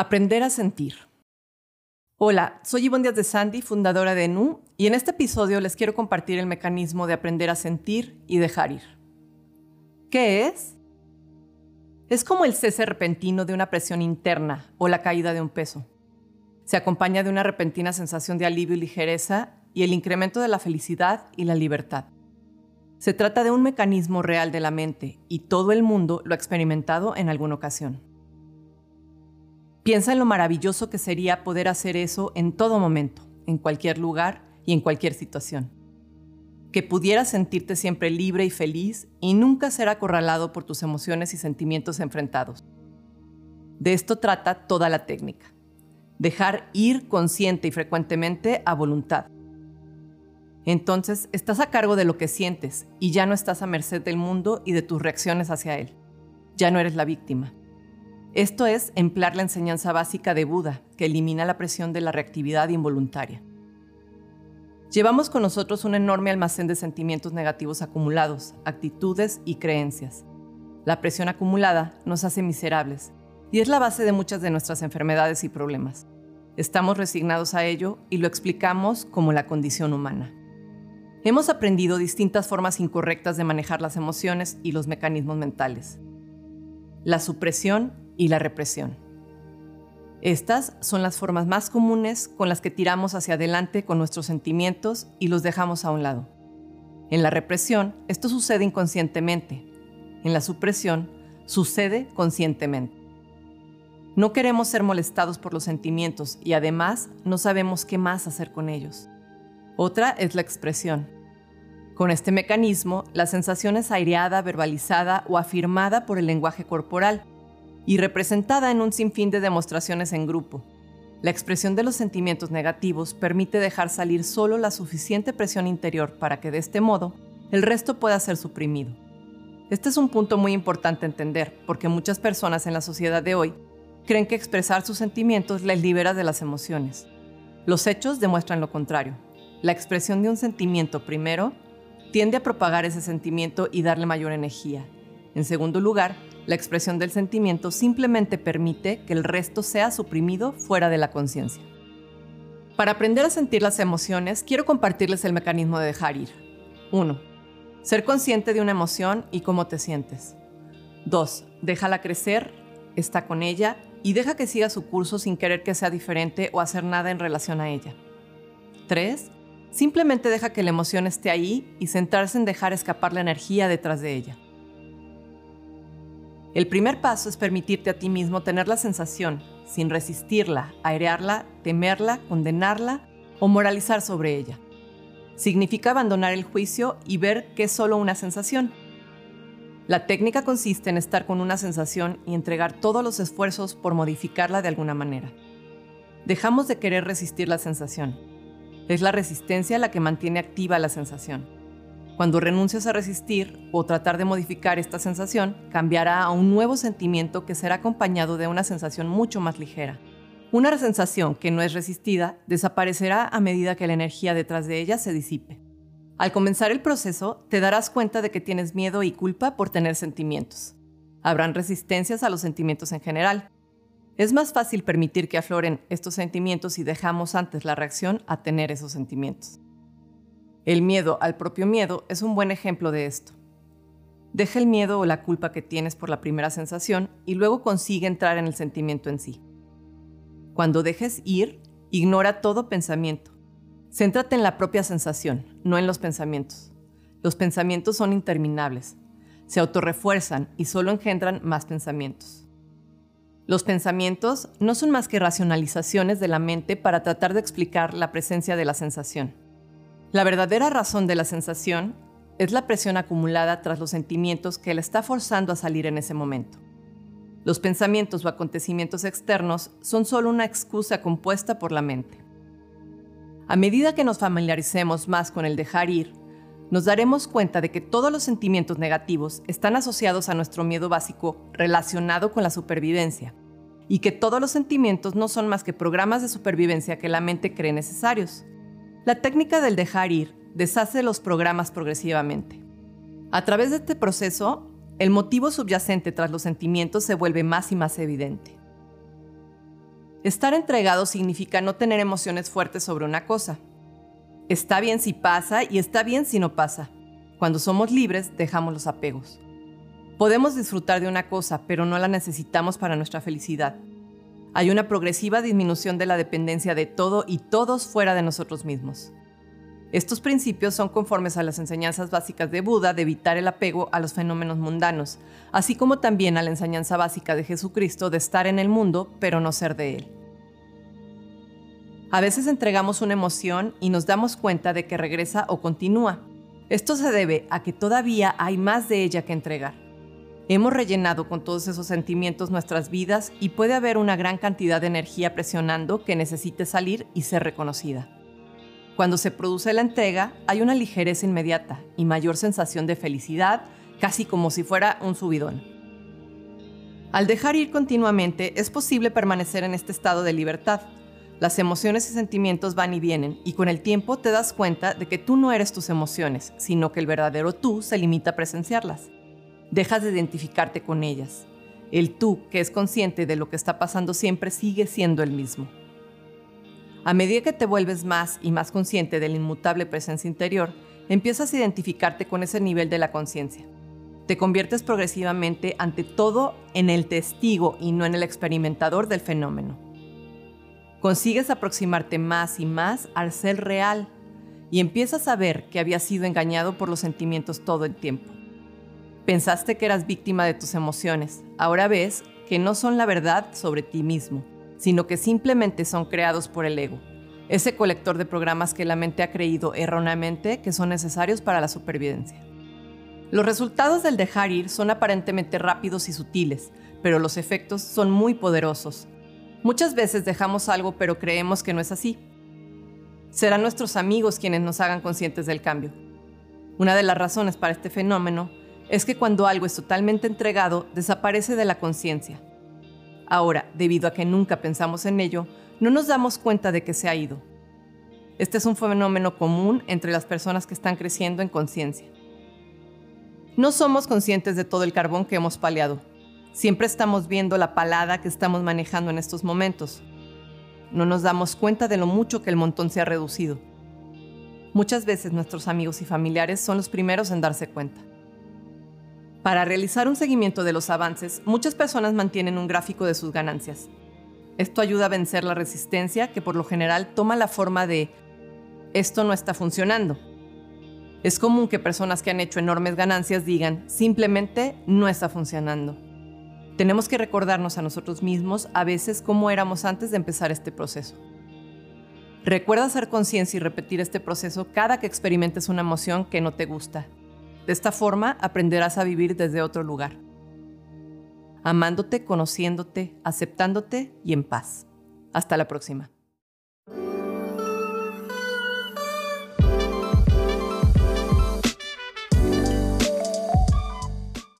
Aprender a sentir. Hola, soy Ivonne Díaz de Sandy, fundadora de NU, y en este episodio les quiero compartir el mecanismo de aprender a sentir y dejar ir. ¿Qué es? Es como el cese repentino de una presión interna o la caída de un peso. Se acompaña de una repentina sensación de alivio y ligereza y el incremento de la felicidad y la libertad. Se trata de un mecanismo real de la mente y todo el mundo lo ha experimentado en alguna ocasión. Piensa en lo maravilloso que sería poder hacer eso en todo momento, en cualquier lugar y en cualquier situación. Que pudieras sentirte siempre libre y feliz y nunca ser acorralado por tus emociones y sentimientos enfrentados. De esto trata toda la técnica. Dejar ir consciente y frecuentemente a voluntad. Entonces estás a cargo de lo que sientes y ya no estás a merced del mundo y de tus reacciones hacia él. Ya no eres la víctima. Esto es emplear la enseñanza básica de Buda, que elimina la presión de la reactividad involuntaria. Llevamos con nosotros un enorme almacén de sentimientos negativos acumulados, actitudes y creencias. La presión acumulada nos hace miserables y es la base de muchas de nuestras enfermedades y problemas. Estamos resignados a ello y lo explicamos como la condición humana. Hemos aprendido distintas formas incorrectas de manejar las emociones y los mecanismos mentales. La supresión y la represión. Estas son las formas más comunes con las que tiramos hacia adelante con nuestros sentimientos y los dejamos a un lado. En la represión, esto sucede inconscientemente. En la supresión, sucede conscientemente. No queremos ser molestados por los sentimientos y además no sabemos qué más hacer con ellos. Otra es la expresión. Con este mecanismo, la sensación es aireada, verbalizada o afirmada por el lenguaje corporal, y representada en un sinfín de demostraciones en grupo. La expresión de los sentimientos negativos permite dejar salir solo la suficiente presión interior para que de este modo el resto pueda ser suprimido. Este es un punto muy importante entender porque muchas personas en la sociedad de hoy creen que expresar sus sentimientos les libera de las emociones. Los hechos demuestran lo contrario. La expresión de un sentimiento primero tiende a propagar ese sentimiento y darle mayor energía. En segundo lugar, la expresión del sentimiento simplemente permite que el resto sea suprimido fuera de la conciencia. Para aprender a sentir las emociones, quiero compartirles el mecanismo de dejar ir. 1. Ser consciente de una emoción y cómo te sientes. 2. Déjala crecer, está con ella y deja que siga su curso sin querer que sea diferente o hacer nada en relación a ella. 3. Simplemente deja que la emoción esté ahí y centrarse en dejar escapar la energía detrás de ella. El primer paso es permitirte a ti mismo tener la sensación, sin resistirla, airearla, temerla, condenarla o moralizar sobre ella. Significa abandonar el juicio y ver que es solo una sensación. La técnica consiste en estar con una sensación y entregar todos los esfuerzos por modificarla de alguna manera. Dejamos de querer resistir la sensación. Es la resistencia la que mantiene activa la sensación. Cuando renuncias a resistir o tratar de modificar esta sensación, cambiará a un nuevo sentimiento que será acompañado de una sensación mucho más ligera. Una sensación que no es resistida desaparecerá a medida que la energía detrás de ella se disipe. Al comenzar el proceso, te darás cuenta de que tienes miedo y culpa por tener sentimientos. Habrán resistencias a los sentimientos en general. Es más fácil permitir que afloren estos sentimientos si dejamos antes la reacción a tener esos sentimientos. El miedo al propio miedo es un buen ejemplo de esto. Deja el miedo o la culpa que tienes por la primera sensación y luego consigue entrar en el sentimiento en sí. Cuando dejes ir, ignora todo pensamiento. Céntrate en la propia sensación, no en los pensamientos. Los pensamientos son interminables, se autorrefuerzan y solo engendran más pensamientos. Los pensamientos no son más que racionalizaciones de la mente para tratar de explicar la presencia de la sensación. La verdadera razón de la sensación es la presión acumulada tras los sentimientos que la está forzando a salir en ese momento. Los pensamientos o acontecimientos externos son solo una excusa compuesta por la mente. A medida que nos familiaricemos más con el dejar ir, nos daremos cuenta de que todos los sentimientos negativos están asociados a nuestro miedo básico relacionado con la supervivencia, y que todos los sentimientos no son más que programas de supervivencia que la mente cree necesarios. La técnica del dejar ir deshace los programas progresivamente. A través de este proceso, el motivo subyacente tras los sentimientos se vuelve más y más evidente. Estar entregado significa no tener emociones fuertes sobre una cosa. Está bien si pasa y está bien si no pasa. Cuando somos libres, dejamos los apegos. Podemos disfrutar de una cosa, pero no la necesitamos para nuestra felicidad. Hay una progresiva disminución de la dependencia de todo y todos fuera de nosotros mismos. Estos principios son conformes a las enseñanzas básicas de Buda de evitar el apego a los fenómenos mundanos, así como también a la enseñanza básica de Jesucristo de estar en el mundo, pero no ser de él. A veces entregamos una emoción y nos damos cuenta de que regresa o continúa. Esto se debe a que todavía hay más de ella que entregar. Hemos rellenado con todos esos sentimientos nuestras vidas y puede haber una gran cantidad de energía presionando que necesite salir y ser reconocida. Cuando se produce la entrega, hay una ligereza inmediata y mayor sensación de felicidad, casi como si fuera un subidón. Al dejar ir continuamente, es posible permanecer en este estado de libertad. Las emociones y sentimientos van y vienen, y con el tiempo te das cuenta de que tú no eres tus emociones, sino que el verdadero tú se limita a presenciarlas. Dejas de identificarte con ellas. El tú, que es consciente de lo que está pasando siempre, sigue siendo el mismo. A medida que te vuelves más y más consciente de la inmutable presencia interior, empiezas a identificarte con ese nivel de la conciencia. Te conviertes progresivamente ante todo en el testigo y no en el experimentador del fenómeno. Consigues aproximarte más y más al ser real y empiezas a ver que habías sido engañado por los sentimientos todo el tiempo. Pensaste que eras víctima de tus emociones, ahora ves que no son la verdad sobre ti mismo sino que simplemente son creados por el ego, ese colector de programas que la mente ha creído erróneamente que son necesarios para la supervivencia. Los resultados del dejar ir son aparentemente rápidos y sutiles, pero los efectos son muy poderosos. Muchas veces dejamos algo pero creemos que no es así. Serán nuestros amigos quienes nos hagan conscientes del cambio. Una de las razones para este fenómeno es que cuando algo es totalmente entregado, desaparece de la conciencia Ahora, debido a que nunca pensamos en ello, no nos damos cuenta de que se ha ido. Este es un fenómeno común entre las personas que están creciendo en conciencia. No somos conscientes de todo el carbón que hemos paleado. Siempre estamos viendo la palada que estamos manejando en estos momentos. No nos damos cuenta de lo mucho que el montón se ha reducido. Muchas veces nuestros amigos y familiares son los primeros en darse cuenta. Para realizar un seguimiento de los avances, muchas personas mantienen un gráfico de sus ganancias. Esto ayuda a vencer la resistencia que por lo general toma la forma de esto no está funcionando. Es común que personas que han hecho enormes ganancias digan simplemente no está funcionando. Tenemos que recordarnos a nosotros mismos a veces cómo éramos antes de empezar este proceso. Recuerda hacer conciencia y repetir este proceso cada que experimentes una emoción que no te gusta de esta forma aprenderás a vivir desde otro lugar, amándote, conociéndote, aceptándote y en paz. Hasta la próxima.